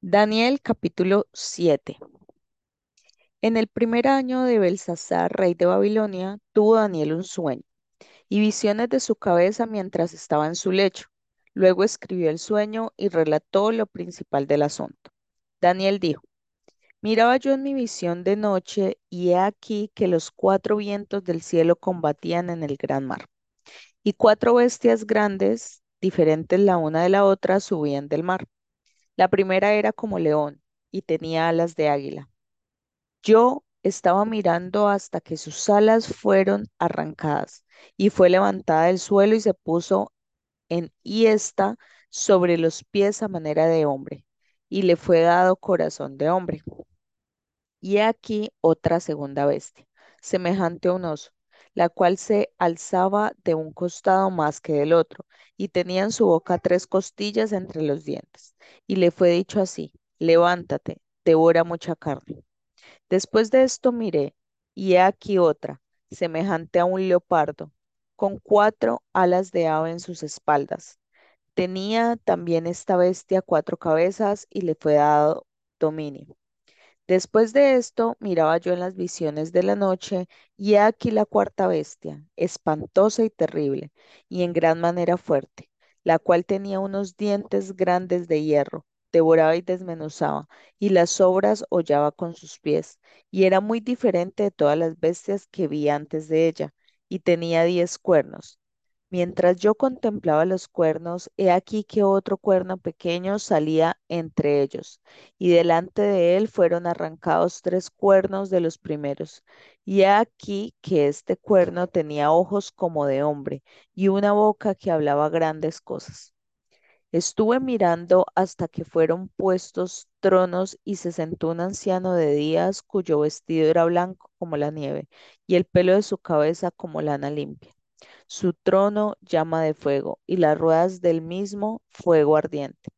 Daniel capítulo 7. En el primer año de Belsasar, rey de Babilonia, tuvo Daniel un sueño y visiones de su cabeza mientras estaba en su lecho. Luego escribió el sueño y relató lo principal del asunto. Daniel dijo, Miraba yo en mi visión de noche y he aquí que los cuatro vientos del cielo combatían en el gran mar, y cuatro bestias grandes, diferentes la una de la otra, subían del mar. La primera era como león y tenía alas de águila. Yo estaba mirando hasta que sus alas fueron arrancadas y fue levantada del suelo y se puso en hiesta sobre los pies a manera de hombre, y le fue dado corazón de hombre. Y aquí otra segunda bestia, semejante a un oso, la cual se alzaba de un costado más que del otro, y tenía en su boca tres costillas entre los dientes. Y le fue dicho así, levántate, devora mucha carne. Después de esto miré, y he aquí otra, semejante a un leopardo, con cuatro alas de ave en sus espaldas. Tenía también esta bestia cuatro cabezas y le fue dado dominio. Después de esto miraba yo en las visiones de la noche, y he aquí la cuarta bestia, espantosa y terrible, y en gran manera fuerte, la cual tenía unos dientes grandes de hierro, devoraba y desmenuzaba, y las sobras hollaba con sus pies, y era muy diferente de todas las bestias que vi antes de ella, y tenía diez cuernos. Mientras yo contemplaba los cuernos, he aquí que otro cuerno pequeño salía entre ellos, y delante de él fueron arrancados tres cuernos de los primeros. Y he aquí que este cuerno tenía ojos como de hombre, y una boca que hablaba grandes cosas. Estuve mirando hasta que fueron puestos tronos y se sentó un anciano de días cuyo vestido era blanco como la nieve, y el pelo de su cabeza como lana limpia su trono llama de fuego y las ruedas del mismo fuego ardiente.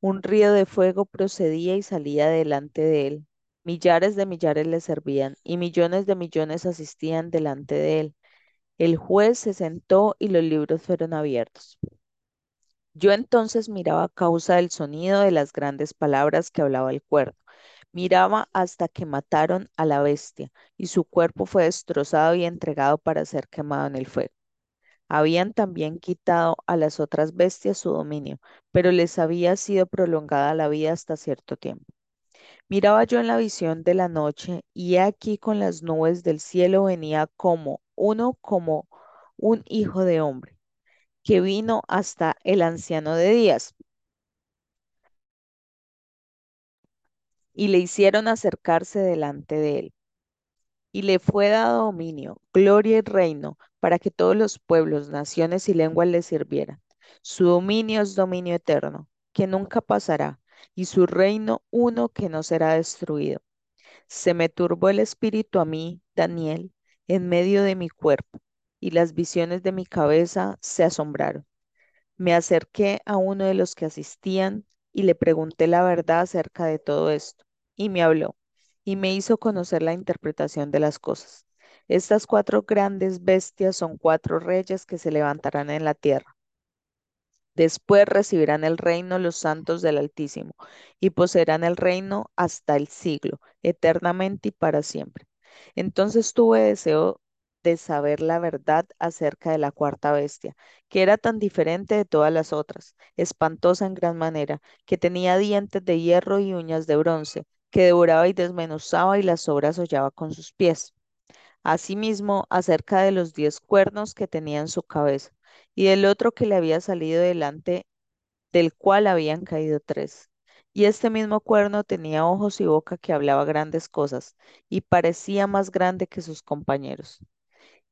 Un río de fuego procedía y salía delante de él. Millares de millares le servían y millones de millones asistían delante de él. El juez se sentó y los libros fueron abiertos. Yo entonces miraba a causa del sonido de las grandes palabras que hablaba el cuerno. Miraba hasta que mataron a la bestia y su cuerpo fue destrozado y entregado para ser quemado en el fuego. Habían también quitado a las otras bestias su dominio, pero les había sido prolongada la vida hasta cierto tiempo. Miraba yo en la visión de la noche, y aquí con las nubes del cielo venía como uno como un hijo de hombre, que vino hasta el anciano de días, y le hicieron acercarse delante de él. y le fue dado dominio, gloria y reino, para que todos los pueblos, naciones y lenguas le sirvieran. Su dominio es dominio eterno, que nunca pasará, y su reino uno que no será destruido. Se me turbó el espíritu a mí, Daniel, en medio de mi cuerpo, y las visiones de mi cabeza se asombraron. Me acerqué a uno de los que asistían y le pregunté la verdad acerca de todo esto, y me habló y me hizo conocer la interpretación de las cosas. Estas cuatro grandes bestias son cuatro reyes que se levantarán en la tierra. Después recibirán el reino los santos del Altísimo y poseerán el reino hasta el siglo, eternamente y para siempre. Entonces tuve deseo de saber la verdad acerca de la cuarta bestia, que era tan diferente de todas las otras, espantosa en gran manera, que tenía dientes de hierro y uñas de bronce, que devoraba y desmenuzaba y las obras hollaba con sus pies. Asimismo, acerca de los diez cuernos que tenía en su cabeza, y del otro que le había salido delante, del cual habían caído tres. Y este mismo cuerno tenía ojos y boca que hablaba grandes cosas, y parecía más grande que sus compañeros.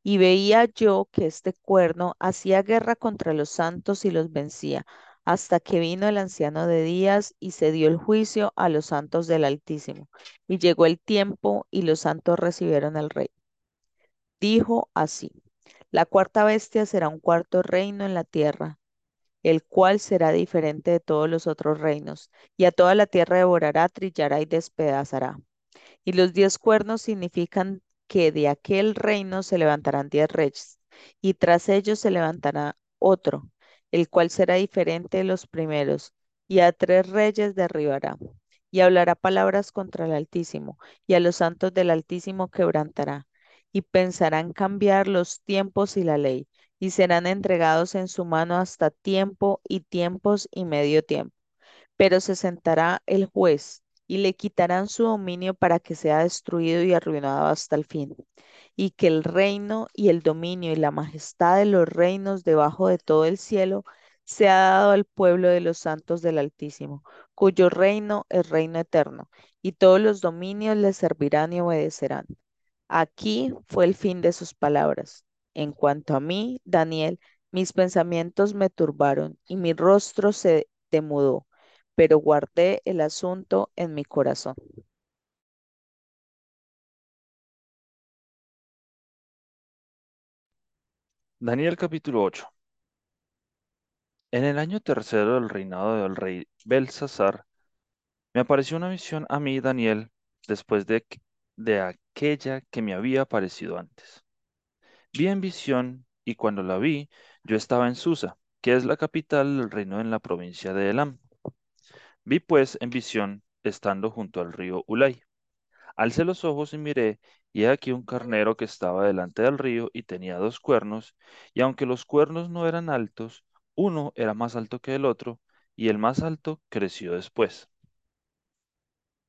Y veía yo que este cuerno hacía guerra contra los santos y los vencía, hasta que vino el anciano de días y se dio el juicio a los santos del Altísimo. Y llegó el tiempo y los santos recibieron al rey. Dijo así, la cuarta bestia será un cuarto reino en la tierra, el cual será diferente de todos los otros reinos, y a toda la tierra devorará, trillará y despedazará. Y los diez cuernos significan que de aquel reino se levantarán diez reyes, y tras ellos se levantará otro, el cual será diferente de los primeros, y a tres reyes derribará. y hablará palabras contra el Altísimo, y a los santos del Altísimo quebrantará, y pensará en cambiar los tiempos y la ley, y serán entregados en su mano hasta tiempo y tiempos y medio tiempo. Pero se sentará el juez, y le quitarán su dominio para que sea destruido y arruinado hasta el fin y que el reino y el dominio y la majestad de los reinos debajo de todo el cielo sea dado al pueblo de los santos del Altísimo, cuyo reino es reino eterno, y todos los dominios le servirán y obedecerán. Aquí fue el fin de sus palabras. En cuanto a mí, Daniel, mis pensamientos me turbaron y mi rostro se demudó, pero guardé el asunto en mi corazón. Daniel capítulo 8. En el año tercero del reinado del rey Belsasar, me apareció una visión a mí, Daniel, después de, de aquella que me había aparecido antes. Vi en visión, y cuando la vi, yo estaba en Susa, que es la capital del reino en la provincia de Elam. Vi pues en visión, estando junto al río Ulai. Alcé los ojos y miré, y he aquí un carnero que estaba delante del río y tenía dos cuernos, y aunque los cuernos no eran altos, uno era más alto que el otro, y el más alto creció después.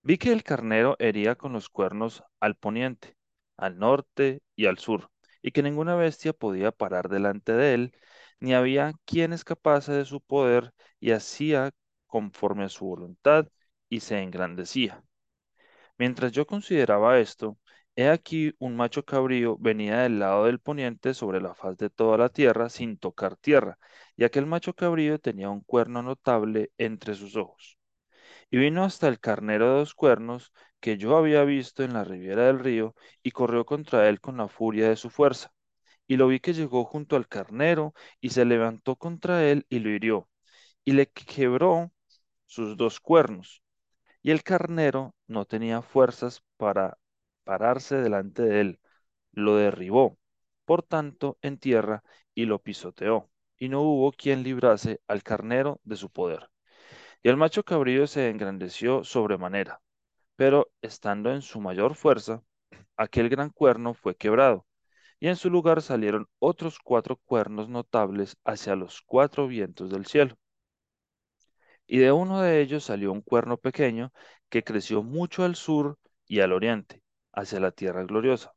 Vi que el carnero hería con los cuernos al poniente, al norte y al sur, y que ninguna bestia podía parar delante de él, ni había quien escapase de su poder, y hacía conforme a su voluntad, y se engrandecía. Mientras yo consideraba esto, he aquí un macho cabrío venía del lado del poniente sobre la faz de toda la tierra sin tocar tierra, y aquel macho cabrío tenía un cuerno notable entre sus ojos. Y vino hasta el carnero de dos cuernos que yo había visto en la ribera del río, y corrió contra él con la furia de su fuerza. Y lo vi que llegó junto al carnero, y se levantó contra él y lo hirió, y le quebró sus dos cuernos y el carnero no tenía fuerzas para pararse delante de él. Lo derribó, por tanto, en tierra y lo pisoteó, y no hubo quien librase al carnero de su poder. Y el macho cabrío se engrandeció sobremanera, pero estando en su mayor fuerza, aquel gran cuerno fue quebrado, y en su lugar salieron otros cuatro cuernos notables hacia los cuatro vientos del cielo. Y de uno de ellos salió un cuerno pequeño que creció mucho al sur y al oriente, hacia la tierra gloriosa,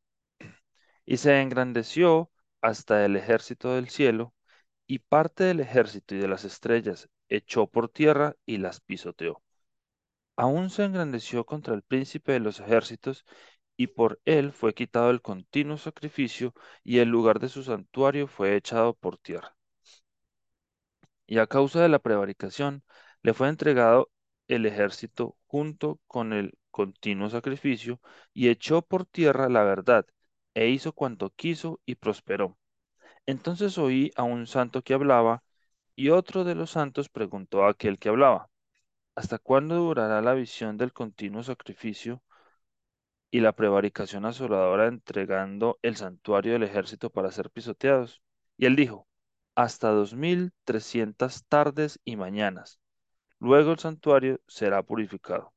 y se engrandeció hasta el ejército del cielo, y parte del ejército y de las estrellas echó por tierra y las pisoteó. Aún se engrandeció contra el príncipe de los ejércitos, y por él fue quitado el continuo sacrificio, y el lugar de su santuario fue echado por tierra. y a causa de la prevaricación le fue entregado el ejército junto con el continuo sacrificio, y echó por tierra la verdad, e hizo cuanto quiso y prosperó. Entonces oí a un santo que hablaba, y otro de los santos preguntó a aquel que hablaba, ¿hasta cuándo durará la visión del continuo sacrificio y la prevaricación asoladora entregando el santuario del ejército para ser pisoteados? Y él dijo, hasta dos mil trescientas tardes y mañanas. Luego el santuario será purificado.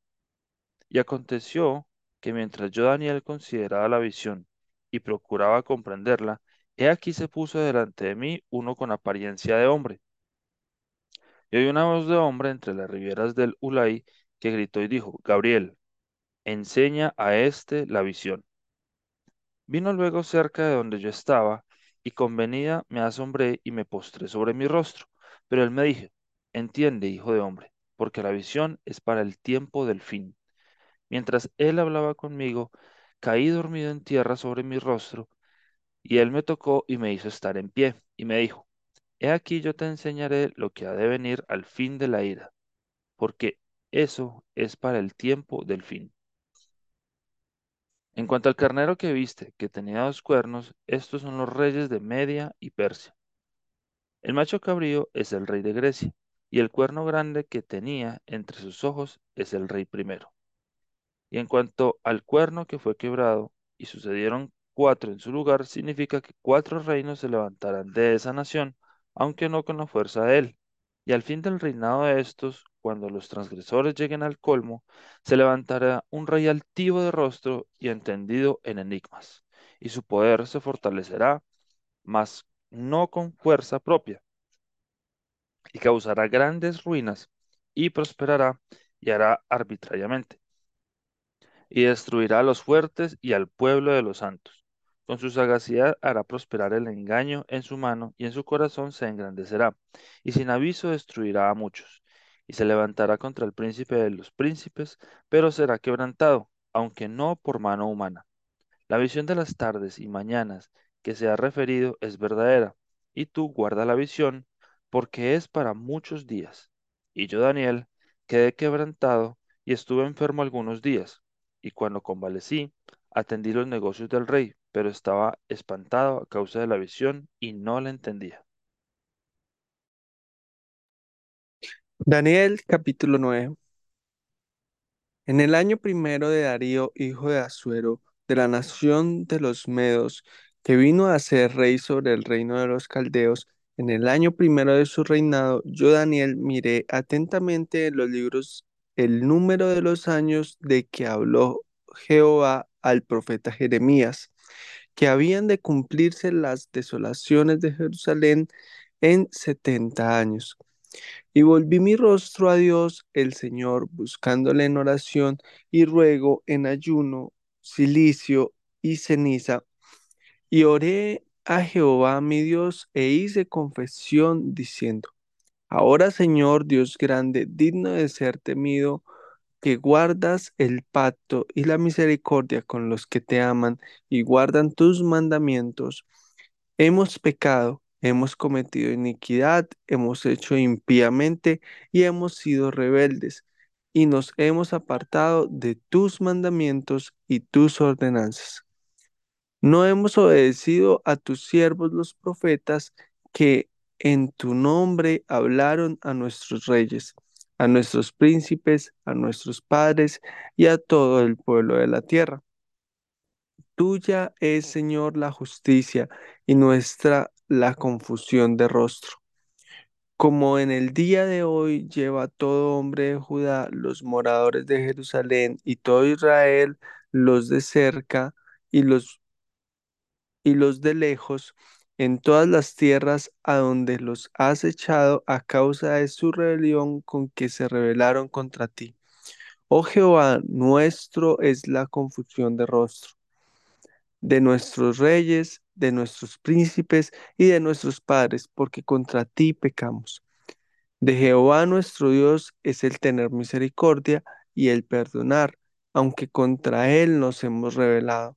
Y aconteció que mientras yo Daniel consideraba la visión y procuraba comprenderla, he aquí se puso delante de mí uno con apariencia de hombre. Y oí una voz de hombre entre las riberas del Ulai que gritó y dijo, Gabriel, enseña a éste la visión. Vino luego cerca de donde yo estaba, y con venida me asombré y me postré sobre mi rostro. Pero él me dijo, entiende, hijo de hombre, porque la visión es para el tiempo del fin. Mientras él hablaba conmigo, caí dormido en tierra sobre mi rostro, y él me tocó y me hizo estar en pie, y me dijo, He aquí yo te enseñaré lo que ha de venir al fin de la ira, porque eso es para el tiempo del fin. En cuanto al carnero que viste, que tenía dos cuernos, estos son los reyes de Media y Persia. El macho cabrío es el rey de Grecia, y el cuerno grande que tenía entre sus ojos es el rey primero. Y en cuanto al cuerno que fue quebrado, y sucedieron cuatro en su lugar, significa que cuatro reinos se levantarán de esa nación, aunque no con la fuerza de él. Y al fin del reinado de estos, cuando los transgresores lleguen al colmo, se levantará un rey altivo de rostro y entendido en enigmas, y su poder se fortalecerá, mas no con fuerza propia, y causará grandes ruinas, y prosperará, y hará arbitrariamente y destruirá a los fuertes y al pueblo de los santos. Con su sagacidad hará prosperar el engaño en su mano y en su corazón se engrandecerá, y sin aviso destruirá a muchos. Y se levantará contra el príncipe de los príncipes, pero será quebrantado, aunque no por mano humana. La visión de las tardes y mañanas que se ha referido es verdadera, y tú guarda la visión, porque es para muchos días. Y yo, Daniel, quedé quebrantado y estuve enfermo algunos días, y cuando convalecí, atendí los negocios del rey, pero estaba espantado a causa de la visión y no la entendía. Daniel capítulo 9. En el año primero de Darío, hijo de Asuero, de la nación de los Medos, que vino a ser rey sobre el reino de los caldeos, en el año primero de su reinado, yo Daniel miré atentamente en los libros el número de los años de que habló Jehová al profeta Jeremías, que habían de cumplirse las desolaciones de Jerusalén en setenta años. Y volví mi rostro a Dios el Señor, buscándole en oración y ruego en ayuno, silicio y ceniza. Y oré a Jehová mi Dios e hice confesión diciendo, Ahora Señor Dios grande, digno de ser temido, que guardas el pacto y la misericordia con los que te aman y guardan tus mandamientos Hemos pecado, hemos cometido iniquidad, hemos hecho impíamente y hemos sido rebeldes, y nos hemos apartado de tus mandamientos y tus ordenanzas. No hemos obedecido a tus siervos los profetas que en tu nombre hablaron a nuestros reyes, a nuestros príncipes, a nuestros padres y a todo el pueblo de la tierra. Tuya es, Señor, la justicia y nuestra la confusión de rostro. Como en el día de hoy lleva todo hombre de Judá, los moradores de Jerusalén y todo Israel, los de cerca y los, y los de lejos, en todas las tierras a donde los has echado a causa de su rebelión con que se rebelaron contra ti. Oh Jehová, nuestro es la confusión de rostro de nuestros reyes, de nuestros príncipes y de nuestros padres, porque contra ti pecamos. De Jehová nuestro Dios es el tener misericordia y el perdonar, aunque contra él nos hemos rebelado.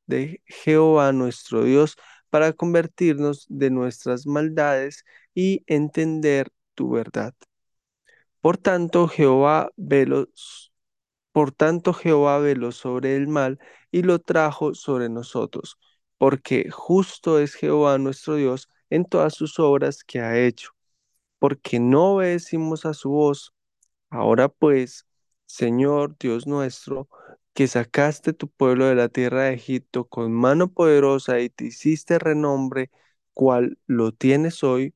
de Jehová nuestro Dios para convertirnos de nuestras maldades y entender tu verdad. Por tanto, Jehová veló, por tanto Jehová veló sobre el mal y lo trajo sobre nosotros, porque justo es Jehová nuestro Dios en todas sus obras que ha hecho, porque no obedecimos a su voz. Ahora pues, Señor Dios nuestro, que sacaste tu pueblo de la tierra de Egipto con mano poderosa y te hiciste renombre, cual lo tienes hoy,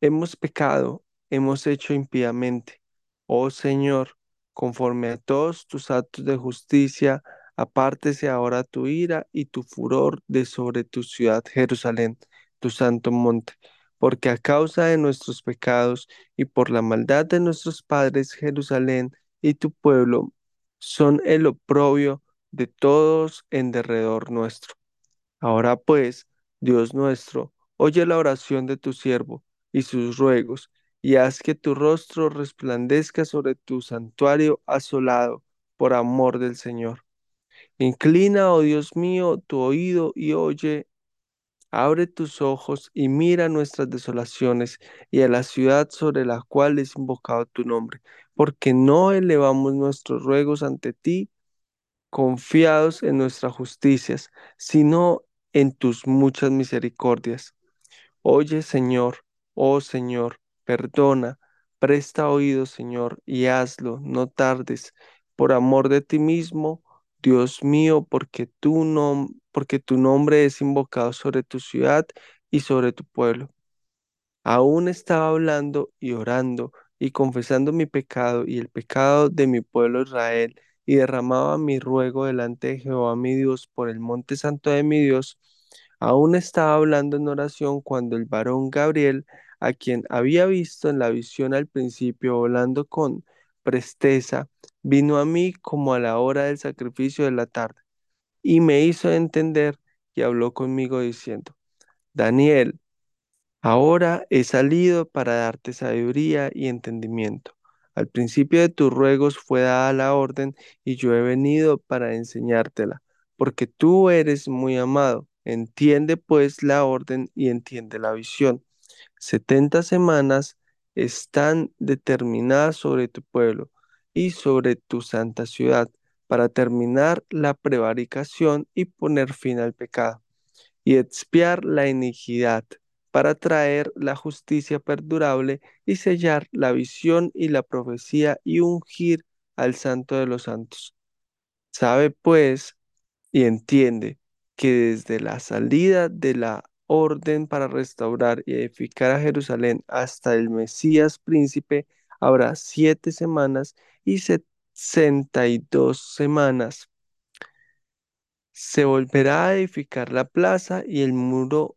hemos pecado, hemos hecho impíamente. Oh Señor, conforme a todos tus actos de justicia, apártese ahora tu ira y tu furor de sobre tu ciudad Jerusalén, tu santo monte, porque a causa de nuestros pecados y por la maldad de nuestros padres, Jerusalén y tu pueblo son el oprobio de todos en derredor nuestro. Ahora pues, Dios nuestro, oye la oración de tu siervo y sus ruegos, y haz que tu rostro resplandezca sobre tu santuario asolado por amor del Señor. Inclina, oh Dios mío, tu oído y oye, abre tus ojos y mira nuestras desolaciones y a la ciudad sobre la cual es invocado tu nombre, porque no elevamos nuestros ruegos ante ti confiados en nuestras justicias, sino en tus muchas misericordias. Oye, Señor, oh Señor, perdona, presta oído, Señor, y hazlo, no tardes, por amor de ti mismo, Dios mío, porque tu, nombre es invocado sobre tu ciudad y sobre tu pueblo. Aún estaba hablando y orando y confesando mi pecado y el pecado de mi pueblo Israel, y derramaba mi ruego delante de Jehová mi Dios por el monte santo de mi Dios. Aún estaba hablando en oración cuando el varón Gabriel, a quien había visto en la visión al principio volando con presteza, vino a mí como a la hora del sacrificio de la tarde, y me hizo entender y habló conmigo diciendo, Daniel, Ahora he salido para darte sabiduría y entendimiento. Al principio de tus ruegos fue dada la orden y yo he venido para enseñártela, porque tú eres muy amado. Entiende pues la orden y entiende la visión. Setenta semanas están determinadas sobre tu pueblo y sobre tu santa ciudad para terminar la prevaricación y poner fin al pecado y expiar la iniquidad para traer la justicia perdurable y sellar la visión y la profecía y ungir al santo de los santos. Sabe pues y entiende que desde la salida de la orden para restaurar y edificar a Jerusalén hasta el Mesías príncipe habrá siete semanas y sesenta y dos semanas. Se volverá a edificar la plaza y el muro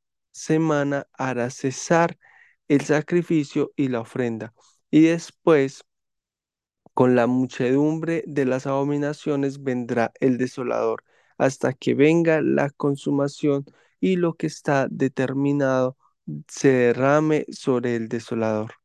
semana hará cesar el sacrificio y la ofrenda, y después con la muchedumbre de las abominaciones vendrá el desolador, hasta que venga la consumación y lo que está determinado se derrame sobre el desolador.